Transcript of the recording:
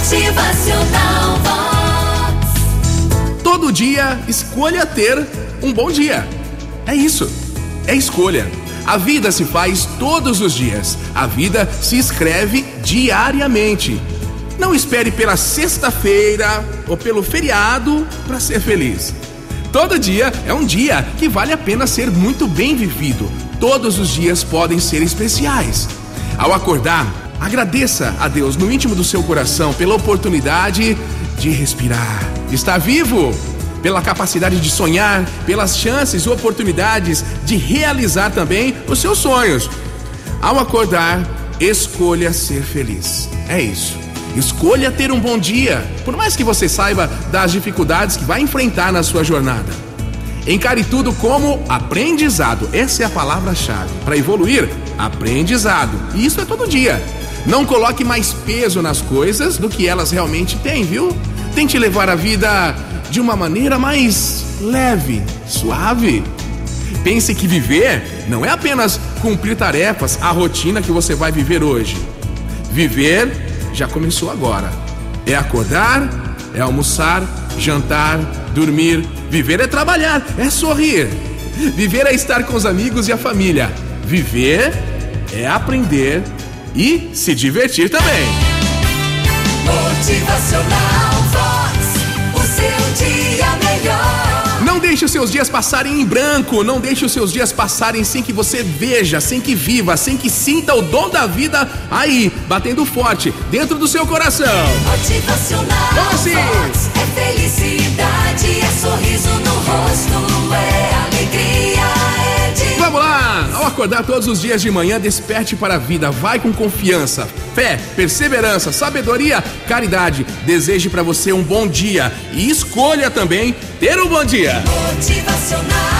Motivacional Vox. Todo dia, escolha ter um bom dia. É isso. É escolha. A vida se faz todos os dias. A vida se escreve diariamente. Não espere pela sexta-feira ou pelo feriado para ser feliz. Todo dia é um dia que vale a pena ser muito bem vivido. Todos os dias podem ser especiais. Ao acordar, agradeça a Deus no íntimo do seu coração pela oportunidade de respirar. Está vivo? Pela capacidade de sonhar, pelas chances e oportunidades de realizar também os seus sonhos. Ao acordar, escolha ser feliz. É isso. Escolha ter um bom dia, por mais que você saiba das dificuldades que vai enfrentar na sua jornada. Encare tudo como aprendizado. Essa é a palavra-chave. Para evoluir, aprendizado. E isso é todo dia. Não coloque mais peso nas coisas do que elas realmente têm, viu? Tente levar a vida de uma maneira mais leve, suave. Pense que viver não é apenas cumprir tarefas, a rotina que você vai viver hoje. Viver já começou agora. É acordar, é almoçar, jantar, dormir. Viver é trabalhar, é sorrir. Viver é estar com os amigos e a família. Viver é aprender e se divertir também. Motivacional Vox. O seu dia melhor. Não deixe os seus dias passarem em branco, não deixe os seus dias passarem sem que você veja, sem que viva, sem que sinta o dom da vida aí, batendo forte dentro do seu coração. Motivacional assim? Vox. É felicidade, acordar todos os dias de manhã, desperte para a vida, vai com confiança, fé, perseverança, sabedoria, caridade. Deseje para você um bom dia e escolha também ter um bom dia. motivacional.